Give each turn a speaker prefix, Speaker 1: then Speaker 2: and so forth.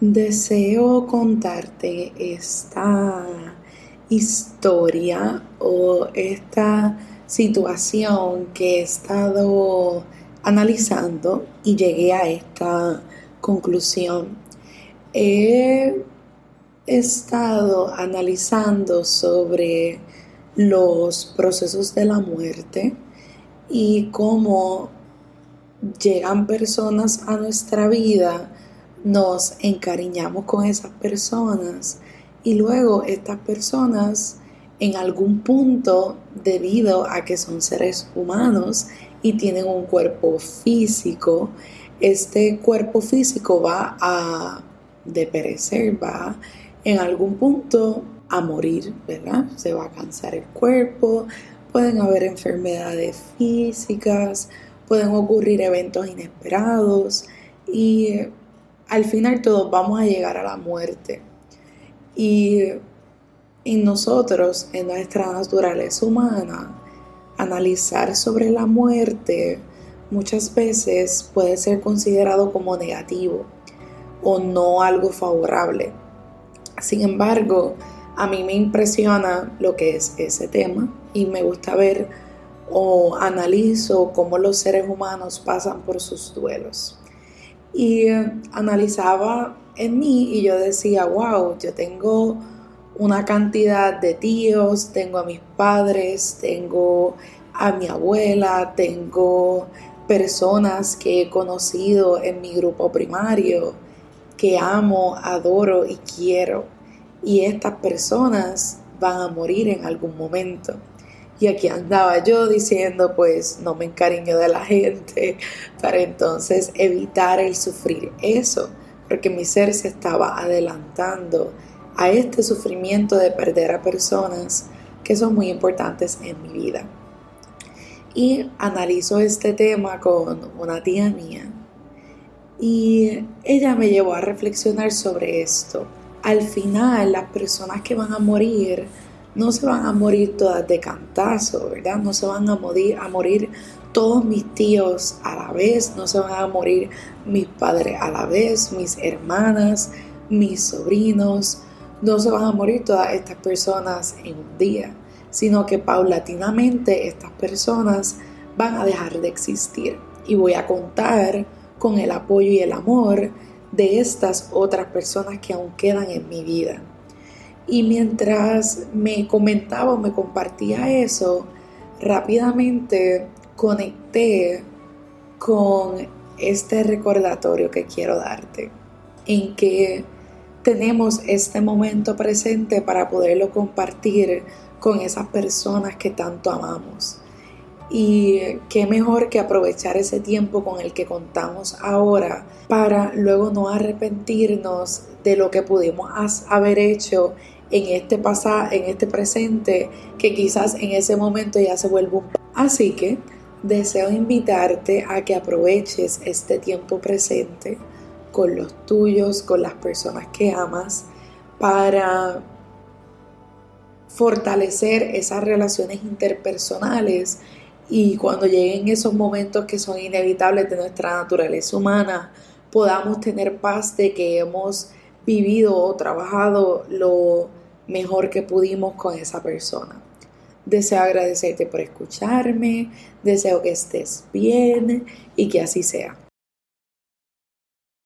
Speaker 1: Deseo contarte esta historia o esta situación que he estado analizando y llegué a esta conclusión. He estado analizando sobre los procesos de la muerte y cómo llegan personas a nuestra vida nos encariñamos con esas personas y luego estas personas en algún punto debido a que son seres humanos y tienen un cuerpo físico, este cuerpo físico va a deperecer, va en algún punto a morir, ¿verdad? Se va a cansar el cuerpo, pueden haber enfermedades físicas, pueden ocurrir eventos inesperados y al final todos vamos a llegar a la muerte. Y en nosotros, en nuestra naturaleza humana, analizar sobre la muerte muchas veces puede ser considerado como negativo o no algo favorable. Sin embargo, a mí me impresiona lo que es ese tema y me gusta ver o analizo cómo los seres humanos pasan por sus duelos y eh, analizaba en mí y yo decía, wow, yo tengo una cantidad de tíos, tengo a mis padres, tengo a mi abuela, tengo personas que he conocido en mi grupo primario, que amo, adoro y quiero. Y estas personas van a morir en algún momento. Y aquí andaba yo diciendo, pues no me encariño de la gente para entonces evitar el sufrir eso, porque mi ser se estaba adelantando a este sufrimiento de perder a personas que son muy importantes en mi vida. Y analizo este tema con una tía mía y ella me llevó a reflexionar sobre esto. Al final, las personas que van a morir no se van a morir todas de cantazo, ¿verdad? No se van a morir, a morir todos mis tíos a la vez, no se van a morir mis padres a la vez, mis hermanas, mis sobrinos, no se van a morir todas estas personas en un día, sino que paulatinamente estas personas van a dejar de existir y voy a contar con el apoyo y el amor de estas otras personas que aún quedan en mi vida. Y mientras me comentaba o me compartía eso, rápidamente conecté con este recordatorio que quiero darte, en que tenemos este momento presente para poderlo compartir con esas personas que tanto amamos. Y qué mejor que aprovechar ese tiempo con el que contamos ahora para luego no arrepentirnos de lo que pudimos haber hecho en este pasado, en este presente, que quizás en ese momento ya se vuelve un... Así que deseo invitarte a que aproveches este tiempo presente con los tuyos, con las personas que amas, para fortalecer esas relaciones interpersonales y cuando lleguen esos momentos que son inevitables de nuestra naturaleza humana, podamos tener paz de que hemos vivido o trabajado lo mejor que pudimos con esa persona. Deseo agradecerte por escucharme, deseo que estés bien y que así sea.